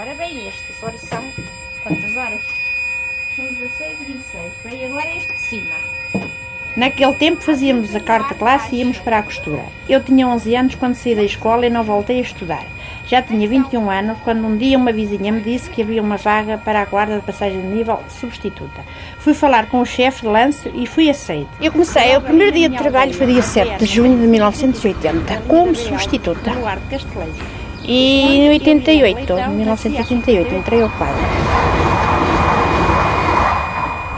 Ora bem, este, agora são quantas horas? São 16 e 26. Bem, agora este de cima. Naquele tempo fazíamos a quarta classe e íamos para a costura. Eu tinha 11 anos quando saí da escola e não voltei a estudar. Já tinha 21 anos quando um dia uma vizinha me disse que havia uma vaga para a guarda de passagem de nível substituta. Fui falar com o chefe de lance e fui aceito. Eu comecei, o primeiro dia de trabalho foi dia 7 de junho de 1980, como substituta. E em 88, 1988, entrei ao quadro.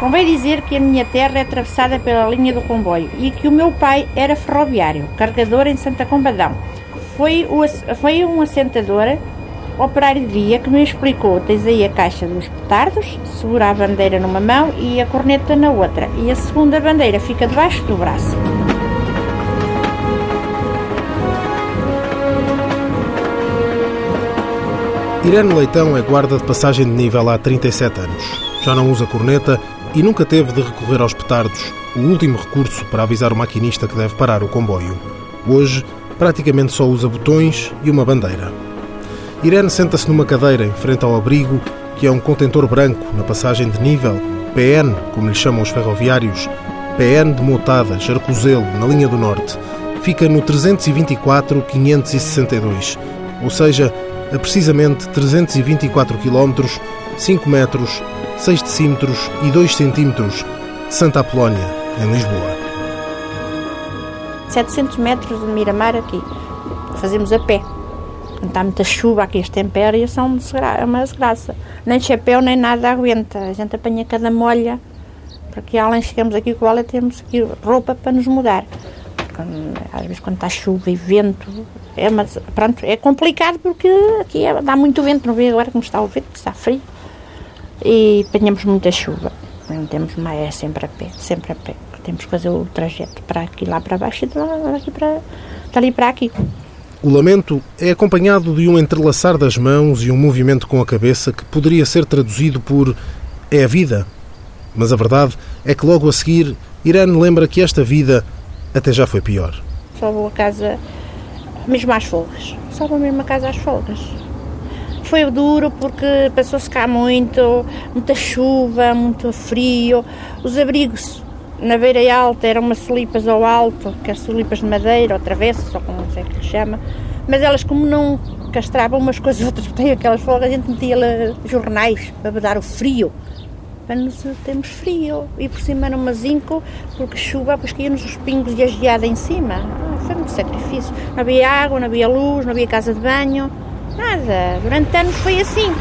Convém dizer que a minha terra é atravessada pela linha do comboio e que o meu pai era ferroviário, carregador em Santa Combadão. Foi, o, foi um assentador, operário de dia, que me explicou: tens aí a caixa dos petardos, segura a bandeira numa mão e a corneta na outra, e a segunda bandeira fica debaixo do braço. Irene Leitão é guarda de passagem de nível há 37 anos. Já não usa corneta e nunca teve de recorrer aos petardos, o último recurso para avisar o maquinista que deve parar o comboio. Hoje, praticamente só usa botões e uma bandeira. Irene senta-se numa cadeira em frente ao abrigo, que é um contentor branco na passagem de nível, PN, como lhe chamam os ferroviários, PN de Motada, Jarcozelo, na linha do Norte. Fica no 324-562, ou seja, a precisamente 324 km, 5 metros, 6 decímetros e 2 centímetros de Santa Apolónia, em Lisboa. 700 metros de Miramar aqui. Fazemos a pé. Está muita chuva aqui, as tempéramaturas são é uma desgraça. Nem chapéu, nem nada aguenta. A gente apanha cada molha. Porque além chegamos aqui com ela, temos roupa para nos mudar. Às vezes quando está chuva e vento, é, uma, pronto, é complicado porque aqui é, dá muito vento, não vê agora como está o vento, está frio. E apanhamos muita chuva. Não temos mais, é sempre a pé, sempre a pé. Temos que fazer o trajeto para aqui, lá para baixo e de lá, aqui para, dali para aqui. O lamento é acompanhado de um entrelaçar das mãos e um movimento com a cabeça que poderia ser traduzido por é a vida. Mas a verdade é que logo a seguir, Irene lembra que esta vida até já foi pior. Só vou a casa mesmo às folgas. Só vou mesmo a casa às folgas. Foi duro porque passou-se cá muito, muita chuva, muito frio. Os abrigos na beira alta eram umas solipas ao alto, que as solipas de madeira ou travessa, só como o que lhe chama. Mas elas, como não castravam umas coisas outras, porque aquelas folgas, a gente metia jornais para dar o frio para nos termos frio. E por cima era uma zinco, porque chuva, depois caía-nos os pingos e a geada em cima. Ah, foi muito sacrifício. Não havia água, não havia luz, não havia casa de banho, nada. Durante anos foi assim.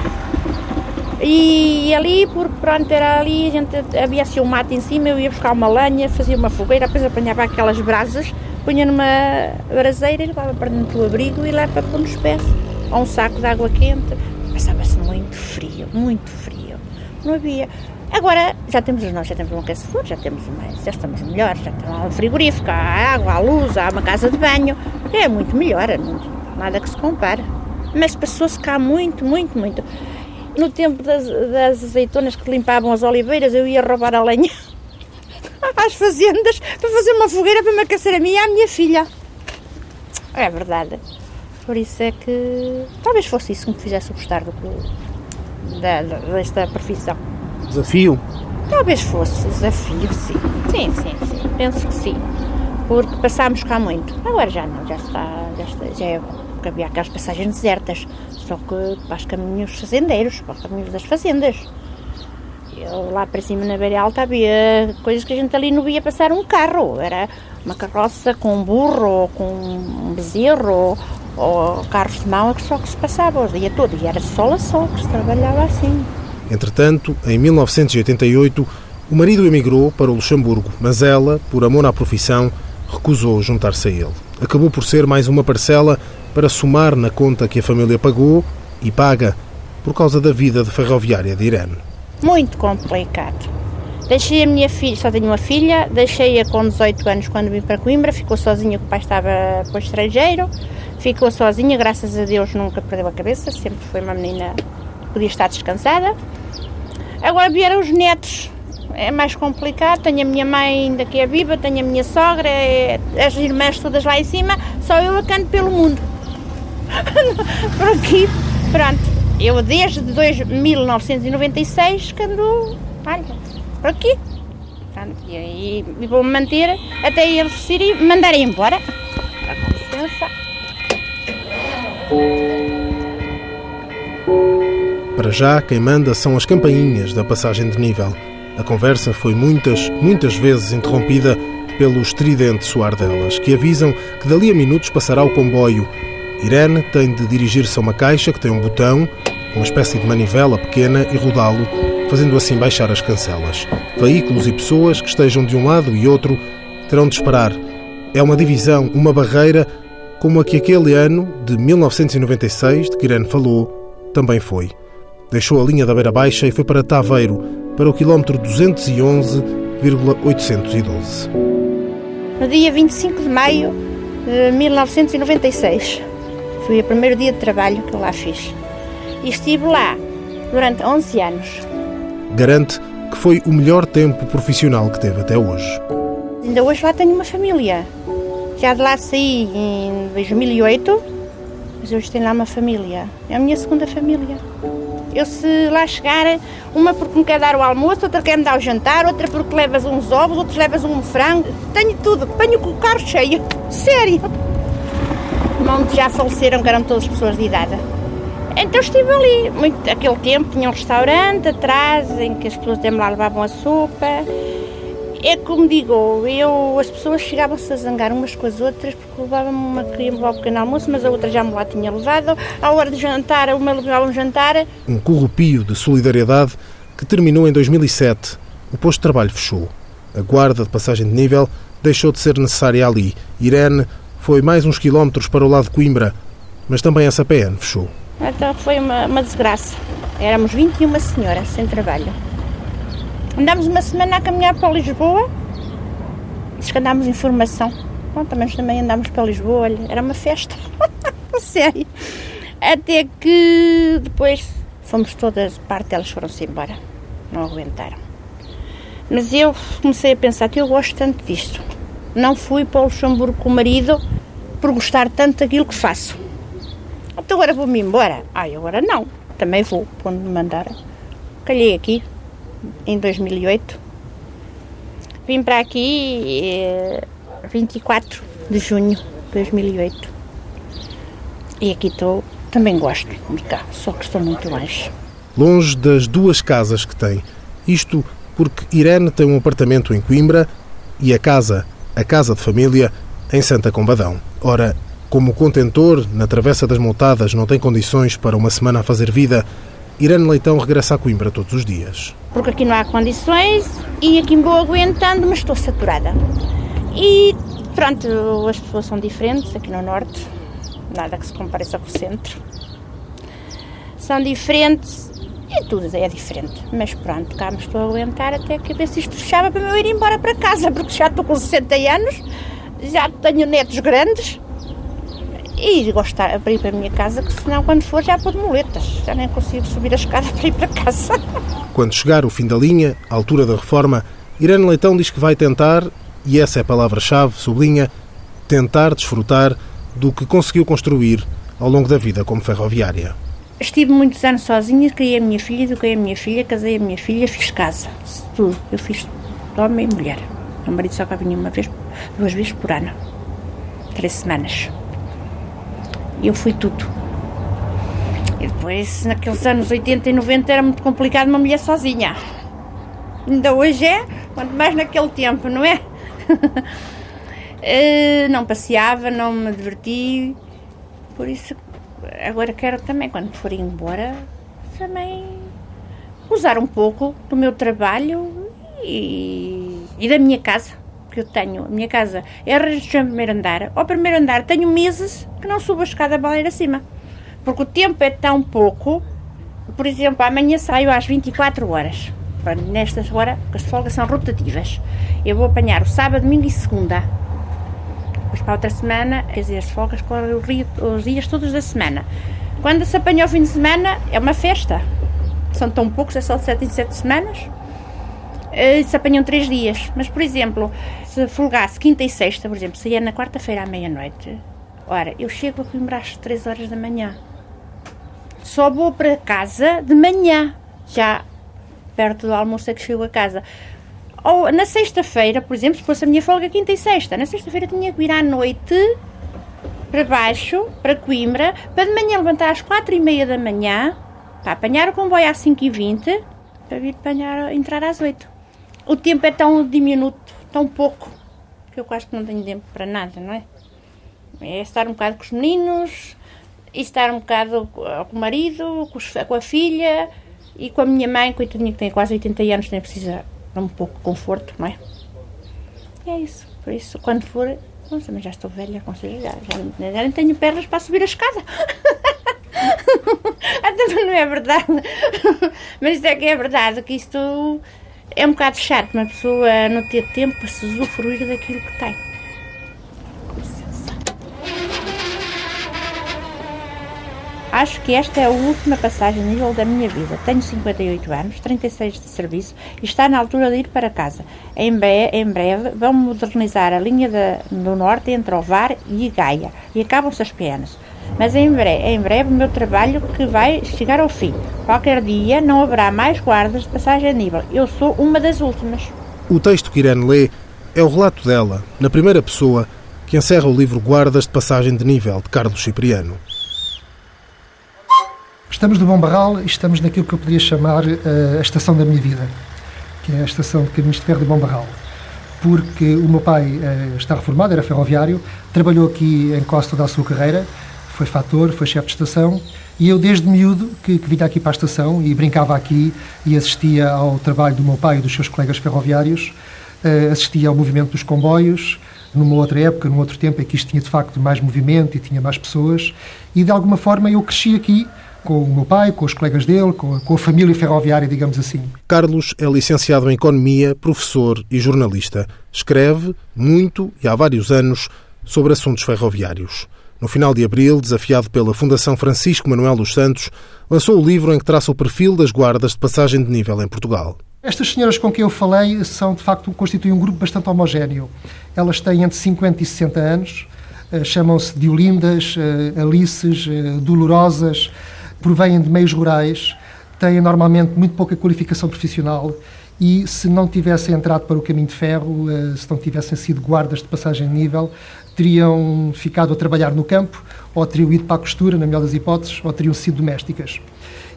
E ali, porque pronto, era ali, a gente, havia assim um mato em cima, eu ia buscar uma lenha, fazia uma fogueira, depois apanhava aquelas brasas, punha numa braseira e levava para dentro do abrigo e lá para pôr nos pés. Ou um saco de água quente. Passava-se muito frio, muito frio. Não havia. Agora já temos os nós, já temos um aquecedor, já temos uma, já estamos melhores, já temos um frigorífico, há água, há luz, há uma casa de banho. É muito melhor, nada que se compara. Mas passou-se cá muito, muito, muito. No tempo das, das azeitonas que limpavam as oliveiras, eu ia roubar a lenha às fazendas para fazer uma fogueira para me aquecer a mim e à minha filha. É verdade. Por isso é que talvez fosse isso que me fizesse gostar do, da, desta profissão. Desafio? Talvez fosse desafio, sim. Sim, sim, sim. Penso que sim. Porque passámos cá muito. Agora já não, já está, já, está, já é porque havia aquelas passagens desertas, só que para os caminhos fazendeiros, para os caminhos das fazendas. Eu, lá para cima na beira alta havia coisas que a gente ali não via passar um carro, era uma carroça com um burro, com um bezerro, ou, ou carros de mão, é que só que se passava o dia todo, e era sol a sol que se trabalhava assim. Entretanto, em 1988, o marido emigrou para o Luxemburgo, mas ela, por amor à profissão, recusou juntar-se a ele. Acabou por ser mais uma parcela para somar na conta que a família pagou e paga por causa da vida de ferroviária de Irene. Muito complicado. Deixei a minha filha, só tenho uma filha, deixei-a com 18 anos quando vim para Coimbra, ficou sozinha, o pai estava para o estrangeiro, ficou sozinha, graças a Deus nunca perdeu a cabeça, sempre foi uma menina podia estar descansada. Agora vieram os netos, é mais complicado. Tenho a minha mãe ainda que é viva, tenho a minha sogra, é, as irmãs todas lá em cima, só eu a canto pelo mundo. Por aqui, pronto. Eu desde dois, 1996 que ando, olha, por aqui. E, e vou-me manter até eles se mandarem embora. Com licença. Para já, quem manda são as campainhas da passagem de nível. A conversa foi muitas, muitas vezes interrompida pelo estridente soar delas, que avisam que dali a minutos passará o comboio. Irene tem de dirigir-se a uma caixa que tem um botão, uma espécie de manivela pequena, e rodá-lo, fazendo assim baixar as cancelas. Veículos e pessoas que estejam de um lado e outro terão de esperar. É uma divisão, uma barreira, como a que aquele ano de 1996, de que Irene falou, também foi. Deixou a linha da Beira Baixa e foi para Taveiro, para o quilómetro 211,812 no dia 25 de maio de 1996. Foi o primeiro dia de trabalho que eu lá fiz. E estive lá durante 11 anos. Garante que foi o melhor tempo profissional que teve até hoje. Ainda hoje lá tenho uma família. Já de lá saí em 2008, mas hoje tenho lá uma família. É a minha segunda família. Eu se lá chegar, uma porque me quer dar o almoço, outra quer me dar o jantar, outra porque levas uns ovos, outros levas um frango. Tenho tudo, tenho o carro cheio. Sério. Muitos já faleceram, que eram todas pessoas de idade. Então estive ali, muito, aquele tempo tinha um restaurante atrás em que as pessoas me lá levavam a sopa é como digo, eu, as pessoas chegavam-se a zangar umas com as outras porque levavam-me uma queria levar o pequeno almoço, mas a outra já me lá tinha levado. À hora de jantar, uma levava um jantar. Um corrupio de solidariedade que terminou em 2007. O posto de trabalho fechou. A guarda de passagem de nível deixou de ser necessária ali. Irene foi mais uns quilómetros para o lado de Coimbra, mas também essa PN fechou. Então foi uma, uma desgraça. Éramos 21 senhoras sem trabalho. Andámos uma semana a caminhar para Lisboa, diz que andámos em formação. Bom, também, também andámos para Lisboa, olha, era uma festa, sério. Até que depois fomos todas, parte delas foram-se embora, não aguentaram. Mas eu comecei a pensar que eu gosto tanto disto. Não fui para o Luxemburgo com o marido por gostar tanto daquilo que faço. Então agora vou-me embora. Ai, agora não. Também vou, quando me mandaram. Calhei aqui, em 2008. Vim para aqui eh, 24 de junho de 2008. E aqui estou, também gosto de cá, só que estou muito longe. Longe das duas casas que tem. Isto porque Irene tem um apartamento em Coimbra e a casa, a casa de família, em Santa Combadão. Ora, como o contentor na Travessa das Montadas não tem condições para uma semana a fazer vida, Irene Leitão regressa a Coimbra todos os dias. Porque aqui não há condições e aqui me vou aguentando, mas estou saturada. E pronto, as pessoas são diferentes aqui no Norte, nada que se compareça com o centro. São diferentes e tudo é diferente. Mas pronto, cá me estou a aguentar até que ver se isto fechava para eu ir embora para casa, porque já estou com 60 anos, já tenho netos grandes e gostar para ir para a minha casa, que senão quando for já pôr moletas, já nem consigo subir a escada para ir para casa. Quando chegar o fim da linha, à altura da reforma, Irene Leitão diz que vai tentar, e essa é a palavra-chave, sublinha, tentar desfrutar do que conseguiu construir ao longo da vida como ferroviária. Estive muitos anos sozinha, criei a minha filha, eduquei a minha filha, casei a minha filha, fiz casa, tudo. Eu fiz homem e mulher. O marido só cá vinha uma vez, duas vezes por ano. Três semanas. Eu fui tudo. E depois, naqueles anos 80 e 90, era muito complicado uma mulher sozinha. Ainda hoje é, quanto mais naquele tempo, não é? Eh, não passeava, não me diverti. Por isso, agora quero também, quando for embora, também usar um pouco do meu trabalho e, e da minha casa que eu tenho, a minha casa é a região do primeiro andar. Ao primeiro andar tenho meses que não subo a escada baleira acima. Porque o tempo é tão pouco. Por exemplo, amanhã saio às 24 horas. Nestas horas, as folgas são rotativas. Eu vou apanhar o sábado, domingo e segunda. Depois para a outra semana, quer dizer, as folgas correm os dias todos da semana. Quando se apanha o fim de semana, é uma festa. São tão poucos, é só de 7 em 7 semanas. Eh, se apanham três dias. Mas, por exemplo, se folgasse quinta e sexta, por exemplo, saía na quarta-feira à meia-noite, ora, eu chego a Coimbra às três horas da manhã. Só vou para casa de manhã, já perto do almoço é que chego a casa. Ou na sexta-feira, por exemplo, se fosse a minha folga quinta e sexta, na sexta-feira tinha que ir à noite para baixo, para Coimbra, para de manhã levantar às quatro e meia da manhã, para apanhar o comboio às cinco e vinte, para vir apanhar, entrar às oito. O tempo é tão diminuto, tão pouco, que eu quase que não tenho tempo para nada, não é? É estar um bocado com os meninos, e estar um bocado com o marido, com a filha e com a minha mãe, coitadinha que tem quase 80 anos, nem precisa de um pouco de conforto, não é? É isso. Por isso, quando for, nossa, também já estou velha, com já, já, já nem tenho pernas para subir a escada. Até não é verdade. Mas isso é que é verdade, que isto é um bocado chato, uma pessoa não ter tempo para se usufruir daquilo que tem. Acho que esta é a última passagem nível da minha vida. Tenho 58 anos, 36 de serviço e está na altura de ir para casa. Em breve, em breve vão modernizar a linha de, do norte entre Ovar e Gaia e acabam-se as penas. Mas em breve, em breve o meu trabalho que vai chegar ao fim. Qualquer dia não haverá mais guardas de passagem a nível. Eu sou uma das últimas. O texto que Irene lê é o relato dela, na primeira pessoa, que encerra o livro Guardas de Passagem de Nível, de Carlos Cipriano. Estamos no Bom Barral e estamos naquilo que eu poderia chamar uh, a estação da minha vida, que é a estação de caminhos de ferro de Bom Barral. Porque o meu pai uh, está reformado, era ferroviário, trabalhou aqui em Costa da sua carreira, foi fator, foi chefe de estação, e eu desde miúdo que, que vinha aqui para a estação e brincava aqui e assistia ao trabalho do meu pai e dos seus colegas ferroviários, uh, assistia ao movimento dos comboios, numa outra época, num outro tempo em que isto tinha de facto mais movimento e tinha mais pessoas, e de alguma forma eu cresci aqui com o meu pai, com os colegas dele, com a, com a família ferroviária, digamos assim. Carlos é licenciado em Economia, professor e jornalista. Escreve muito e há vários anos sobre assuntos ferroviários. No final de abril, desafiado pela Fundação Francisco Manuel dos Santos, lançou o livro em que traça o perfil das guardas de passagem de nível em Portugal. Estas senhoras com quem eu falei são, de facto, constituem um grupo bastante homogéneo. Elas têm entre 50 e 60 anos, eh, chamam-se de Olindas, eh, Alices, eh, Dolorosas, provêm de meios rurais, têm normalmente muito pouca qualificação profissional e se não tivessem entrado para o caminho de ferro, se não tivessem sido guardas de passagem de nível, teriam ficado a trabalhar no campo, ou teriam ido para a costura, na melhor das hipóteses, ou teriam sido domésticas.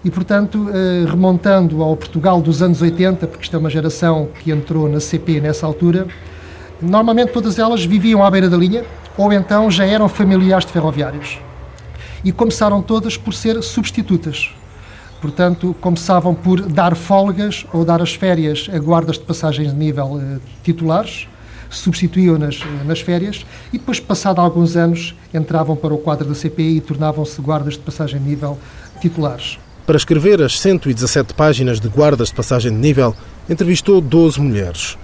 E, portanto, eh, remontando ao Portugal dos anos 80, porque isto é uma geração que entrou na CP nessa altura, normalmente todas elas viviam à beira da linha, ou então já eram familiares de ferroviários e começaram todas por ser substitutas. Portanto, começavam por dar folgas ou dar as férias a guardas de passagens de nível eh, titulares, substituíam-nas nas férias e depois, passado alguns anos, entravam para o quadro da CPI e tornavam-se guardas de passagem de nível titulares. Para escrever as 117 páginas de guardas de passagem de nível, entrevistou 12 mulheres.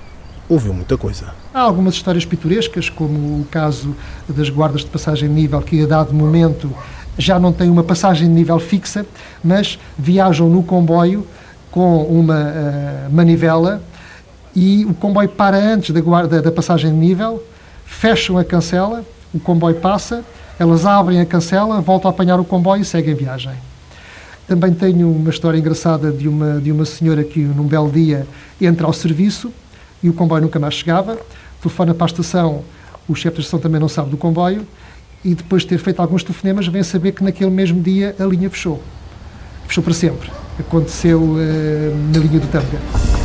Ouviu muita coisa. Há algumas histórias pitorescas, como o caso das guardas de passagem de nível, que a dado momento já não têm uma passagem de nível fixa, mas viajam no comboio com uma uh, manivela e o comboio para antes da, guarda, da passagem de nível, fecham a cancela, o comboio passa, elas abrem a cancela, voltam a apanhar o comboio e seguem viagem. Também tenho uma história engraçada de uma, de uma senhora que, num belo dia, entra ao serviço e o comboio nunca mais chegava, telefona para a estação, o chefe da estação também não sabe do comboio, e depois de ter feito alguns telefonemas, vem saber que naquele mesmo dia a linha fechou. Fechou para sempre. Aconteceu uh, na linha do Tâmega.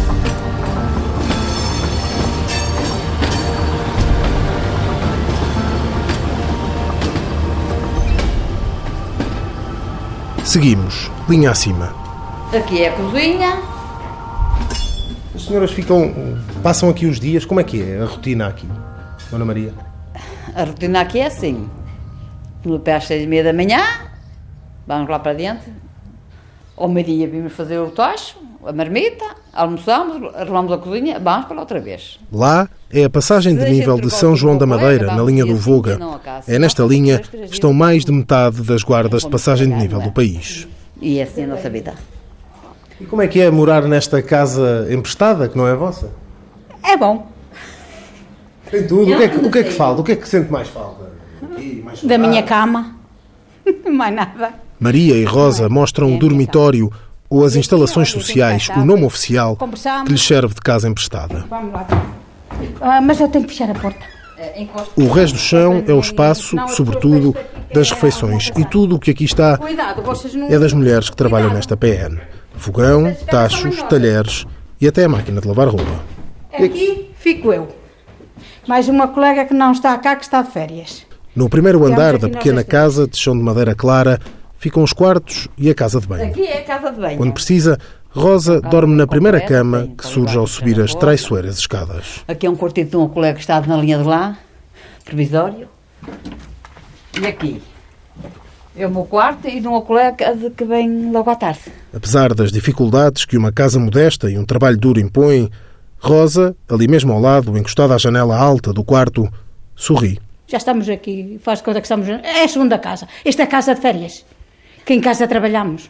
Seguimos, linha acima. Aqui é a cozinha. As senhoras ficam. passam aqui os dias. Como é que é a rotina aqui, Dona Maria? A rotina aqui é assim no pé às seis e meia da manhã, vamos lá para dentro. Ao meio-dia vimos fazer o tocho, a marmita, almoçamos, arrumamos a cozinha, vamos para outra vez. Lá é a passagem de nível de São João da Madeira, na linha do Voga. É nesta linha que estão mais de metade das guardas de passagem de nível do país. E é assim a nossa vida. E como é que é morar nesta casa emprestada, que não é vossa? É bom. Tem tudo. O que é que, o que, é que falta? O que é que sente mais falta? da minha cama. mais nada. Maria e Rosa mostram o dormitório ou as instalações sociais, o nome oficial, que lhes serve de casa emprestada. Ah, mas eu tenho que fechar a porta. O resto do chão é o espaço, sobretudo, das refeições. E tudo o que aqui está é das mulheres que trabalham nesta PN. Fogão, tachos, talheres e até a máquina de lavar roupa. Aqui fico eu. Mais uma colega que não está cá, que está de férias. No primeiro andar da pequena casa de chão de madeira clara ficam os quartos e a casa de banho. Aqui é a casa de banho. Quando precisa, Rosa dorme na primeira cama que surge ao subir as traiçoeiras escadas. Aqui é um quartito de um colega que está na linha de lá, provisório. E aqui é o meu quarto e de um colega que vem logo à tarde. Apesar das dificuldades que uma casa modesta e um trabalho duro impõem, Rosa, ali mesmo ao lado, encostada à janela alta do quarto, sorri. Já estamos aqui, faz conta que estamos. É a segunda casa. Esta é a casa de férias. Que em casa trabalhamos.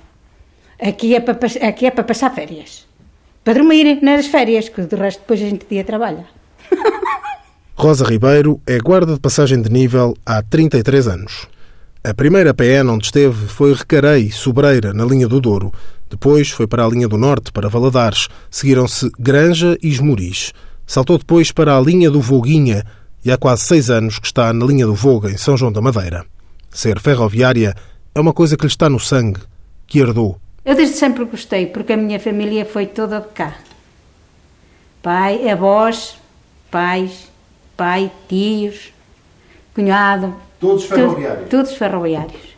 Aqui é para, aqui é para passar férias. Para dormir nas férias, que de resto depois a gente dia trabalha. Rosa Ribeiro é guarda de passagem de nível há 33 anos. A primeira PN onde esteve foi Recarei, Sobreira, na linha do Douro. Depois foi para a linha do Norte, para Valadares. Seguiram-se Granja e Esmoriz. Saltou depois para a linha do Voguinha e há quase seis anos que está na linha do Voga, em São João da Madeira. Ser ferroviária é uma coisa que lhe está no sangue, que herdou. Eu desde sempre gostei, porque a minha família foi toda de cá. Pai, avós, pais, pai, tios, cunhado. Todos tu- Todos ferroviários.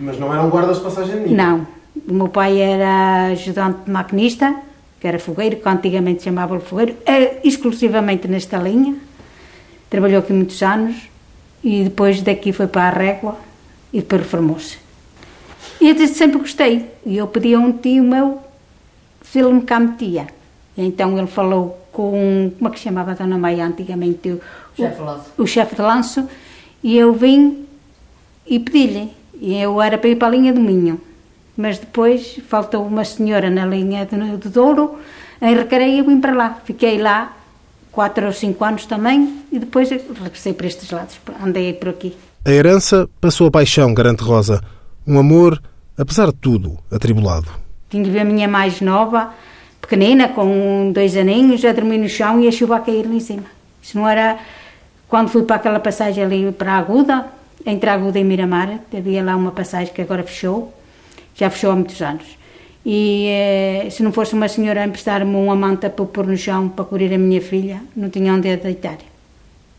Mas não eram guardas de passagem de Não. O meu pai era ajudante de maquinista, que era fogueiro, que antigamente chamava fogueiro, é, exclusivamente nesta linha. Trabalhou aqui muitos anos e depois daqui foi para a Régua e depois reformou-se. E eu desde sempre gostei. E eu pedi a um tio meu se ele me cá metia. E então ele falou com, como é que se chamava a Dona Maia antigamente? O, Chefe de lanço. O chefe de lanço. E eu vim e pedi-lhe. E eu era para ir para a linha do Minho. Mas depois faltou uma senhora na linha de, de Douro, em e eu vim para lá. Fiquei lá quatro ou cinco anos também e depois regressei para estes lados. Andei por aqui. A herança passou a paixão, garante Rosa. Um amor, apesar de tudo, atribulado. Tinha a minha mais nova, pequenina, com dois aninhos, a dormir no chão e a chuva a cair lá em cima. Isso não era... Quando fui para aquela passagem ali para a Aguda, entre a Aguda e Miramar, havia lá uma passagem que agora fechou, já fechou há muitos anos. E eh, se não fosse uma senhora a emprestar-me uma manta para pôr no chão para cobrir a minha filha, não tinha onde a deitar.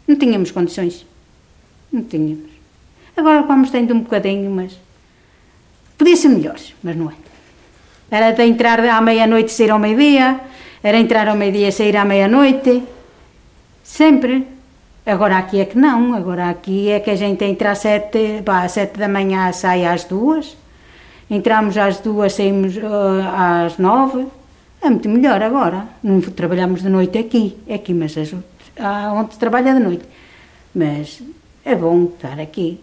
Não tínhamos condições. Não tínhamos. Agora vamos tendo um bocadinho, mas podia ser melhores, mas não é. Era de entrar à meia-noite e sair ao meio-dia, era entrar ao meio-dia e sair à meia-noite, sempre. Agora aqui é que não, agora aqui é que a gente entra às sete, pá, às sete da manhã sai às duas, entramos às duas, saímos ah, às nove, é muito melhor agora. Não trabalhamos de noite aqui, aqui, mas as, onde trabalha de noite. Mas é bom estar aqui.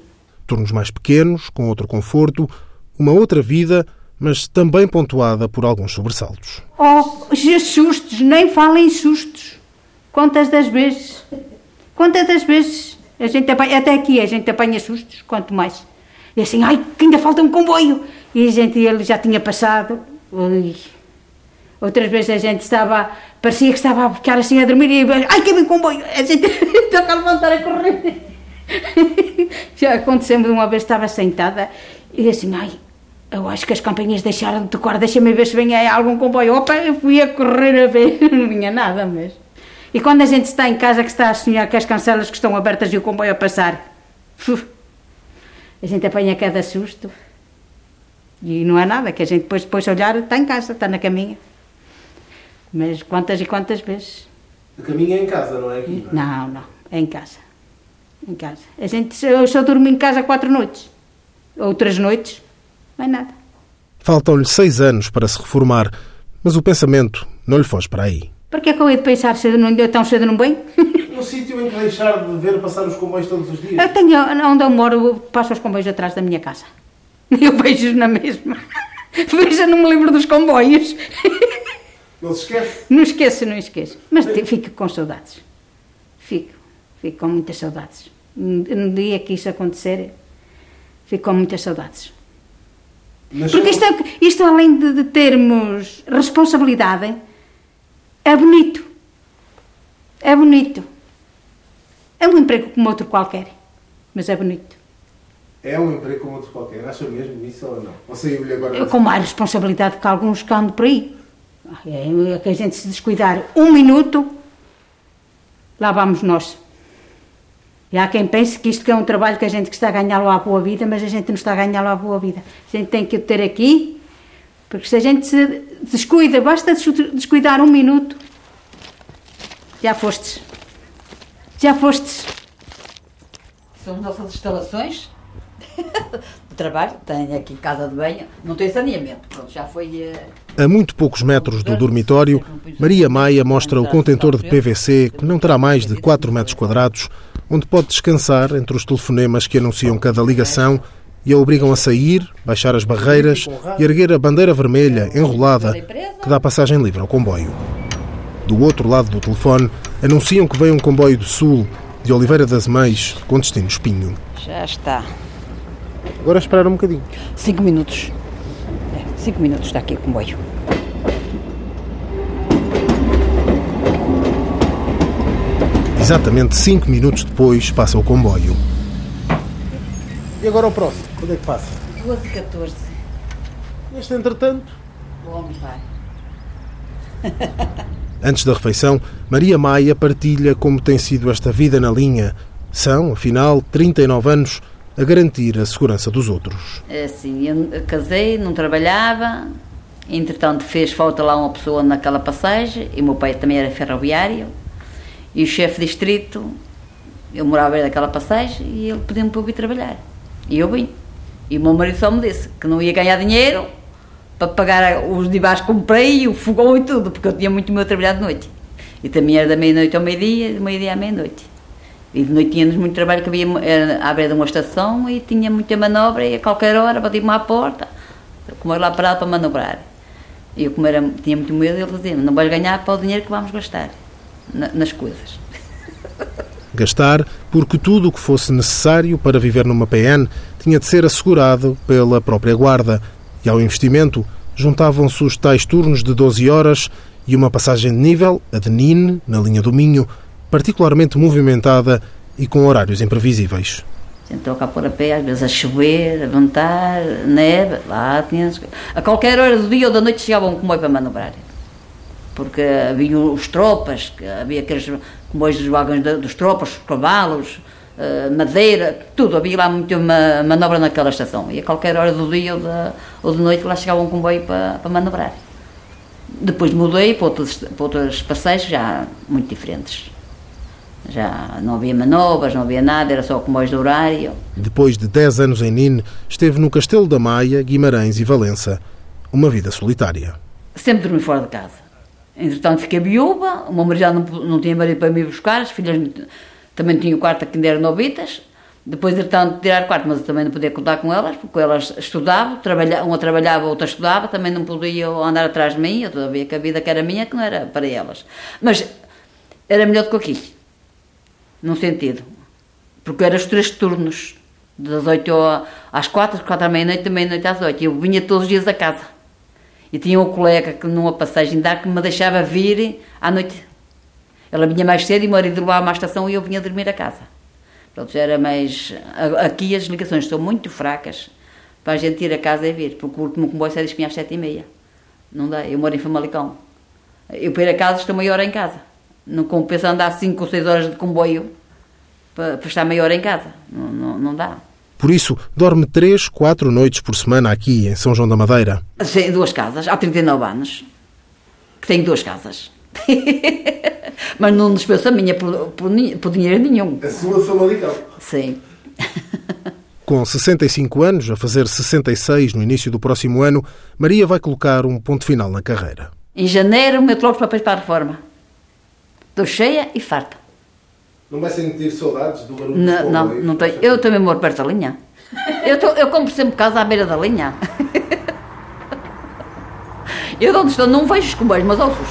Turnos mais pequenos, com outro conforto, uma outra vida, mas também pontuada por alguns sobressaltos. Oh, sustos, nem falem em sustos. Quantas das vezes? Quantas das vezes? A gente apanha, até aqui a gente apanha sustos, quanto mais. E assim, ai, que ainda falta um comboio. E a gente, ele já tinha passado. Ui. Outras vezes a gente estava, parecia que estava a ficar assim a dormir e ai, que vem comboio. A gente toca a levantar a correr. já aconteceu-me de uma vez, estava sentada e assim, ai, eu acho que as campanhas deixaram de tocar, deixa-me ver se vem aí algum comboio. Opa, eu fui a correr a ver, não vinha nada mesmo. E quando a gente está em casa que está a sonhar que as cancelas que estão abertas e o comboio a passar, a gente apanha cada susto. E não é nada, que a gente depois, depois olhar, está em casa, está na caminha. Mas quantas e quantas vezes? A caminha é em casa, não é aqui? Não, não, é em casa. Em casa. A gente, eu só durmo em casa quatro noites. Outras noites, não é nada. Faltam-lhe seis anos para se reformar, mas o pensamento não lhe foge para aí. Para que é que eu hei de pensar cedo, não, tão cedo não bem? No sítio em que deixar de ver passar os comboios todos os dias? Eu tenho, onde eu moro, passo os comboios atrás da minha casa. Eu vejo na mesma. Vejo, não me lembro dos comboios. Não se esquece? Não esqueço, não esqueço. Mas fico com saudades. Fico. Fico com muitas saudades. No dia que isso acontecer, fico com muitas saudades. Mas Porque isto, é- isto além de, de termos responsabilidade, é bonito. É bonito. É um emprego como outro qualquer, mas é bonito. É um emprego como outro qualquer. Acha mesmo isso ou não? Ou saiu-lhe agora... Eu, com mais responsabilidade que alguns que andam por aí. É que a gente se descuidar um minuto, lá vamos nós. E há quem pense que isto que é um trabalho que a gente está a ganhar lá a boa vida, mas a gente não está a ganhar lá a boa vida. A gente tem que o ter aqui, porque se a gente se descuida, basta des- descuidar um minuto, já fostes. Já fostes. São as nossas instalações de trabalho. Tenho aqui casa de banho, não tem saneamento. Pronto, já foi. eh, A muito poucos metros do dormitório, Maria Maia mostra o contentor de PVC que não terá mais de 4 metros quadrados, onde pode descansar entre os telefonemas que anunciam cada ligação e a obrigam a sair, baixar as barreiras e erguer a bandeira vermelha enrolada que dá passagem livre ao comboio. Do outro lado do telefone, anunciam que vem um comboio do Sul, de Oliveira das Meias, com destino Espinho. Já está. Agora esperar um bocadinho. Cinco minutos. É, cinco minutos está aqui o comboio. Exatamente 5 minutos depois passa o comboio. E agora o próximo? Quando é que passa? 12 e 14. Este entretanto. O homem vai. Antes da refeição, Maria Maia partilha como tem sido esta vida na linha. São, afinal, 39 anos a garantir a segurança dos outros. É assim, eu casei, não trabalhava, entretanto fez falta lá uma pessoa naquela passagem, e o meu pai também era ferroviário, e o chefe de distrito, eu morava à beira daquela passagem, e ele pediu-me para eu vir trabalhar. E eu vim. E o meu marido só me disse que não ia ganhar dinheiro para pagar os divais que comprei, o fogão e tudo, porque eu tinha muito meu trabalhar de noite. E também era da meia-noite ao meio-dia, do meio-dia à meia-noite. E de noite tínhamos muito trabalho, que havia era à beira de uma estação e tinha muita manobra e a qualquer hora batia-me à porta, como eu lá parado para manobrar. E eu, como era, tinha muito medo, ele dizia-me, não vais ganhar para o dinheiro que vamos gastar na- nas coisas. Gastar porque tudo o que fosse necessário para viver numa PN tinha de ser assegurado pela própria guarda. E ao investimento juntavam-se os tais turnos de 12 horas e uma passagem de nível, a de Nine, na linha do Minho, particularmente movimentada e com horários imprevisíveis. Sentou cá por a pé, às vezes a chover, a ventar, neve, lá tinha... A qualquer hora do dia ou da noite chegava um comboio para manobrar. Porque havia os tropas, havia aqueles comboios dos vagões dos tropas, os cavalos, eh, madeira, tudo. Havia lá muita ma- manobra naquela estação. E a qualquer hora do dia ou da, ou de noite lá chegava um comboio para, para manobrar. Depois mudei para outros, para outras passagens já muito diferentes. Já não havia manobras, não havia nada, era só comboios de horário. Depois de 10 anos em Nine, esteve no Castelo da Maia, Guimarães e Valença. Uma vida solitária. sempre dormi fora de casa. Entretanto, fiquei viúva, o meu marido já não, não tinha marido para me buscar, as filhas também tinham quarto que ainda eram novitas. Depois, entretanto, tirar quarto, mas eu também não podia contar com elas, porque elas estudavam, trabalha, uma trabalhava, outra estudava, também não podiam andar atrás de mim, eu sabia que a vida que era minha, que não era para elas. Mas era melhor do que aqui, num sentido, porque eram os três turnos, das 8 às 4, das 4 à meia-noite, meia-noite às 8, eu vinha todos os dias a casa. E tinha um colega que numa passagem de que me deixava vir à noite. Ela vinha mais cedo e o marido levava à estação e eu vinha dormir a casa. Pronto, era mais. Aqui as ligações são muito fracas para a gente ir a casa e vir, porque o último comboio sai das às sete e meia. Não dá, eu moro em Famalicão. Eu para ir a casa estou meia hora em casa. Não compensa andar 5 ou 6 horas de comboio para, para estar meia hora em casa. Não, não, não dá. Por isso, dorme 3, 4 noites por semana aqui, em São João da Madeira. Tem duas casas, há 39 anos, que tenho duas casas. Mas não despeço a minha por, por, por dinheiro nenhum. A sua Famalicão. Sim. Com 65 anos, a fazer 66 no início do próximo ano, Maria vai colocar um ponto final na carreira. Em janeiro meto logo os papéis para a reforma. Estou cheia e farta. Não vai sentir saudades do barulho Não, não, não tenho. Eu também moro perto da linha. Eu, tô, eu compro sempre casa à beira da linha. Eu de onde estou não vejo os comboios, mas ouço-os.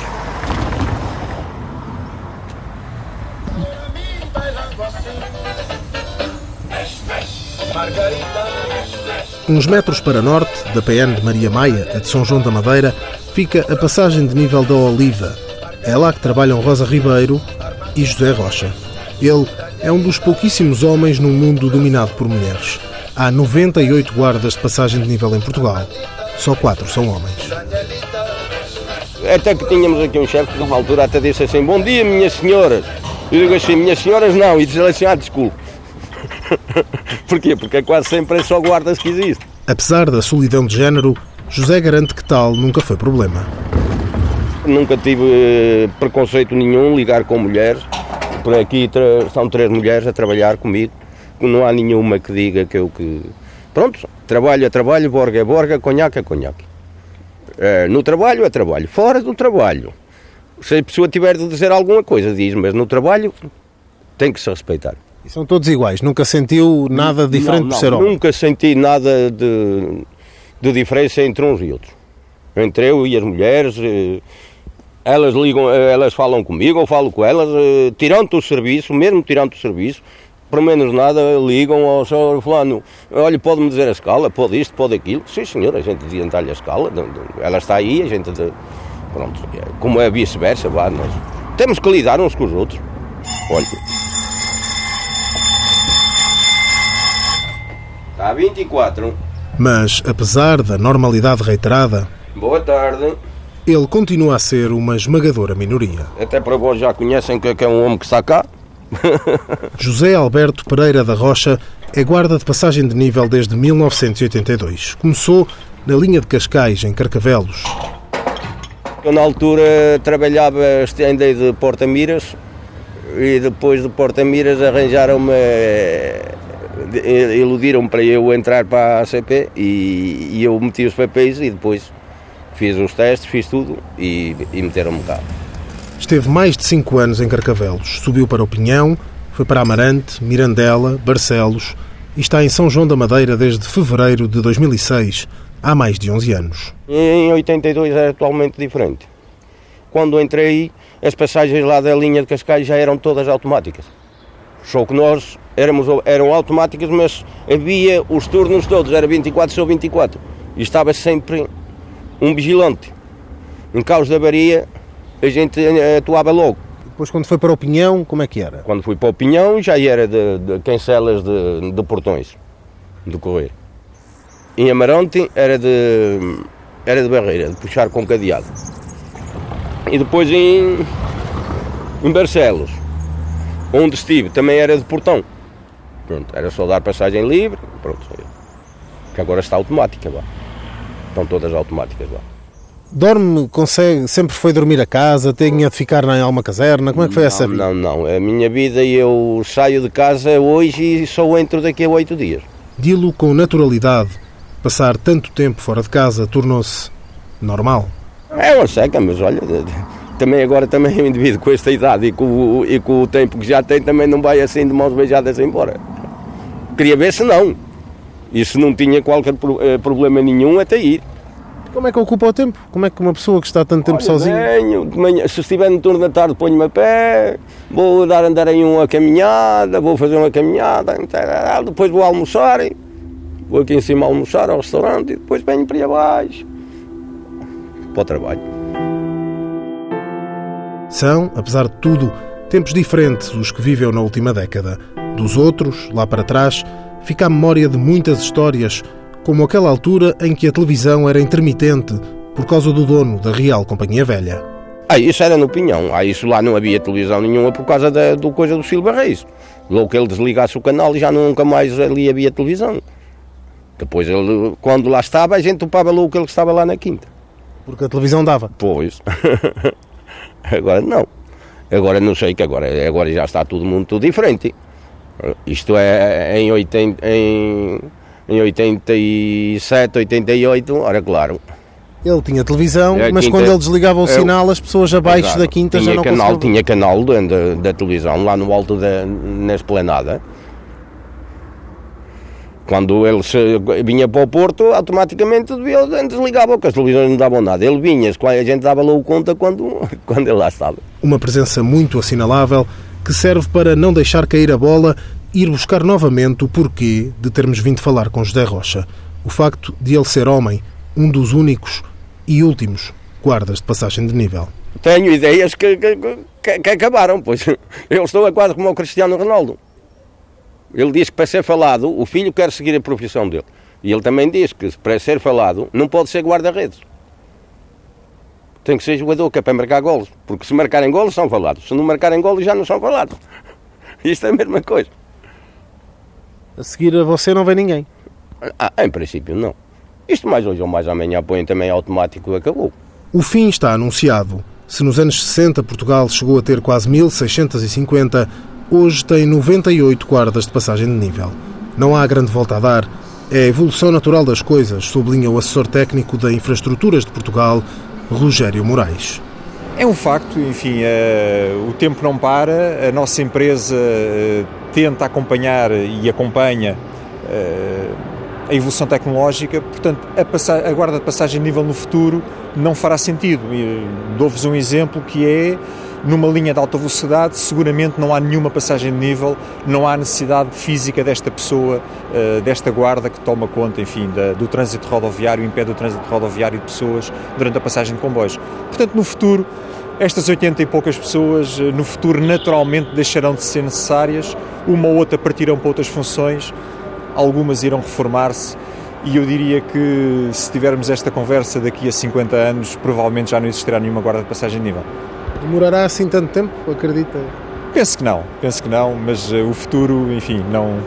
Uns metros para norte, da PN de Maria Maia, a de São João da Madeira, fica a passagem de nível da Oliva. É lá que trabalham Rosa Ribeiro e José Rocha. Ele é um dos pouquíssimos homens num mundo dominado por mulheres. Há 98 guardas de passagem de nível em Portugal. Só quatro são homens. Até que tínhamos aqui um chefe que, numa altura, até disse assim: Bom dia, minhas senhoras. Eu digo assim: Minhas senhoras, não. E diz assim: Ah, desculpe. Porquê? Porque é quase sempre é só guardas que existe. Apesar da solidão de género, José garante que tal nunca foi problema. Nunca tive eh, preconceito nenhum ligar com mulheres. Por aqui são três mulheres a trabalhar comigo. Não há nenhuma que diga que eu que. Pronto, trabalho é trabalho, borga é borga, conhaque é conhaque. É, no trabalho é trabalho, fora do trabalho. Se a pessoa tiver de dizer alguma coisa, diz, mas no trabalho tem que se respeitar. E são todos iguais? Nunca sentiu nada diferente não, não, por ser homem? Nunca senti nada de, de diferença entre uns e outros. Entre eu e as mulheres, eh, elas ligam, eh, elas falam comigo, eu falo com elas, eh, tirando o serviço, mesmo tirando o serviço, por menos nada ligam ao senhor fulano, olha, pode-me dizer a escala, pode isto, pode aquilo. Sim senhor, a gente adianta-lhe a escala, ela está aí, a gente, pronto, como é vice-versa, vá, nós temos que lidar uns com os outros. Olha. Está 24. Mas, apesar da normalidade reiterada, Boa tarde. Ele continua a ser uma esmagadora minoria. Até para vós já conhecem que é um homem que está cá. José Alberto Pereira da Rocha é guarda de passagem de nível desde 1982. Começou na linha de Cascais, em Carcavelos. Eu, na altura, trabalhava, andei de Porta Miras e depois de Porta Miras arranjaram-me, iludiram para eu entrar para a ACP e, e eu meti os papéis e depois fiz os testes, fiz tudo e, e meteram-me cá. Esteve mais de 5 anos em Carcavelos. Subiu para o Pinhão, foi para Amarante, Mirandela, Barcelos e está em São João da Madeira desde fevereiro de 2006, há mais de 11 anos. Em 82 é totalmente diferente. Quando entrei, as passagens lá da linha de Cascais já eram todas automáticas. Só que nós éramos, eram automáticas, mas havia os turnos todos, era 24 sobre 24. E estava sempre um vigilante. Em causa da avaria, a gente atuava logo. Depois, quando foi para o Pinhão, como é que era? Quando fui para o Pinhão, já era de, de cancelas de, de portões, de correr. Em Amarante era de, era de barreira, de puxar com cadeado. E depois em, em Barcelos, onde estive, também era de portão. Pronto, era só dar passagem livre, pronto. Que agora está automática, vá. Estão todas automáticas, vá. Dorme, consegue, sempre foi dormir a casa, tinha de ficar em alguma caserna, como é que foi não, essa vida? Não, não, a minha vida eu saio de casa hoje e só entro daqui a oito dias. Dilo com naturalidade, passar tanto tempo fora de casa tornou-se normal. É uma seca, mas olha, também agora também o indivíduo com esta idade e com, e com o tempo que já tem também não vai assim de mãos beijadas embora. Queria ver se não. Se não tinha qualquer problema nenhum até ir. Como é que ocupa o tempo? Como é que uma pessoa que está tanto tempo Olha, sozinha... Venho, de manhã, se estiver no turno da tarde ponho-me a pé, vou dar andar em uma caminhada, vou fazer uma caminhada, depois vou almoçar, vou aqui em cima almoçar ao restaurante e depois venho para aí abaixo para o trabalho. São, apesar de tudo, tempos diferentes os que viveu na última década. Dos outros, lá para trás, fica a memória de muitas histórias, como aquela altura em que a televisão era intermitente por causa do dono da Real Companhia Velha. Ah, isso era no Pinhão. Ah, isso lá não havia televisão nenhuma por causa da, do coisa do Silva Reis. Logo que ele desligasse o canal já nunca mais ali havia televisão. Depois, ele, quando lá estava, a gente topava logo que ele estava lá na quinta. Porque a televisão dava. Pois. agora não. Agora não sei que agora, agora já está tudo muito diferente. Isto é em, 80, em, em 87, 88, ora claro. Ele tinha televisão, mas quando ele desligava o eu- sinal, as pessoas abaixo Exato. da quinta já não canal, conseguiam. Tinha canal da, da, da televisão lá no alto da, na esplanada. Quando ele se- vinha para o Porto, automaticamente devia- desligava, porque as televisões não davam nada. Ele vinha, a gente dava logo conta quando, quando ele lá estava. Uma presença muito assinalável que serve para não deixar cair a bola e ir buscar novamente o porquê de termos vindo falar com José Rocha. O facto de ele ser homem, um dos únicos e últimos guardas de passagem de nível. Tenho ideias que, que, que, que acabaram, pois eu estou a quase como o Cristiano Ronaldo. Ele diz que para ser falado, o filho quer seguir a profissão dele. E ele também diz que para ser falado não pode ser guarda-redes. Tem que ser jogador, que é para marcar golos. Porque se marcarem golos são falados. Se não marcarem golos já não são falados. Isto é a mesma coisa. A seguir a você não vem ninguém. Ah, em princípio não. Isto mais hoje ou mais amanhã põem também automático e acabou. O fim está anunciado. Se nos anos 60 Portugal chegou a ter quase 1650, hoje tem 98 guardas de passagem de nível. Não há grande volta a dar. É a evolução natural das coisas, sublinha o assessor técnico da Infraestruturas de Portugal, Rogério Moraes. É um facto, enfim, uh, o tempo não para, a nossa empresa uh, tenta acompanhar e acompanha uh, a evolução tecnológica, portanto, a, a, guarda de passagem nível no futuro não fará sentido. Dou-vos um exemplo que é numa linha de alta velocidade, seguramente não há nenhuma passagem de nível, não há necessidade física desta pessoa, uh, desta guarda que toma conta, enfim, da, do trânsito rodoviário, impede o trânsito rodoviário de pessoas durante a passagem de comboios. Portanto, no futuro, estas 80 e poucas pessoas, eh, no futuro, naturalmente deixarão de ser necessárias, uma ou outra partirão para outras funções, algumas irão reformar-se e eu diria que se tivermos esta conversa daqui a 50 anos, provavelmente já não existirá nenhuma guarda de passagem de nível. Demorará assim tanto tempo, acredita? Penso que não, penso que não, mas uh, o futuro, enfim, não,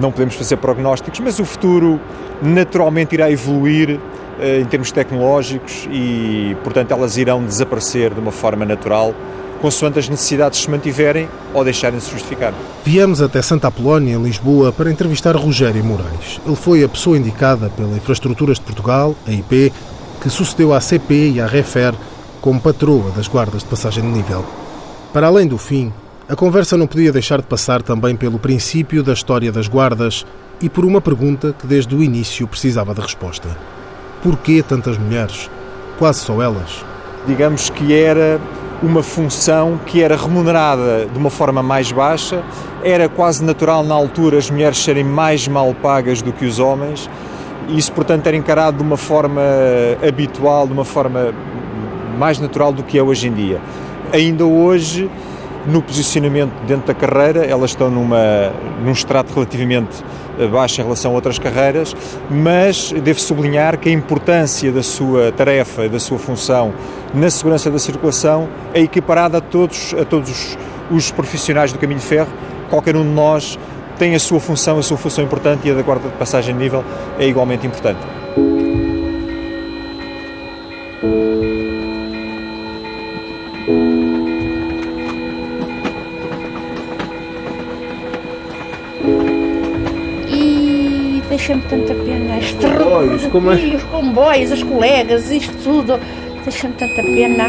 não podemos fazer prognósticos, mas o futuro naturalmente irá evoluir uh, em termos tecnológicos e, portanto, elas irão desaparecer de uma forma natural, consoante as necessidades se mantiverem ou deixarem de se justificar. Viemos até Santa Apolónia, em Lisboa, para entrevistar Rogério Moraes. Ele foi a pessoa indicada pela Infraestruturas de Portugal, a IP, que sucedeu à CP e à Refer como patroa das guardas de passagem de nível. Para além do fim, a conversa não podia deixar de passar também pelo princípio da história das guardas e por uma pergunta que desde o início precisava de resposta. Porquê tantas mulheres? Quase só elas. Digamos que era uma função que era remunerada de uma forma mais baixa, era quase natural na altura as mulheres serem mais mal pagas do que os homens, e isso, portanto, era encarado de uma forma habitual, de uma forma mais natural do que é hoje em dia. Ainda hoje, no posicionamento dentro da carreira, elas estão numa, num extrato relativamente eh, baixo em relação a outras carreiras, mas devo sublinhar que a importância da sua tarefa, da sua função na segurança da circulação é equiparada a todos, a todos os profissionais do caminho de ferro. Qualquer um de nós tem a sua função, a sua função importante e a da guarda de passagem de nível é igualmente importante. Comboios, como os comboios, as colegas, isto tudo, deixa-me tanta pena.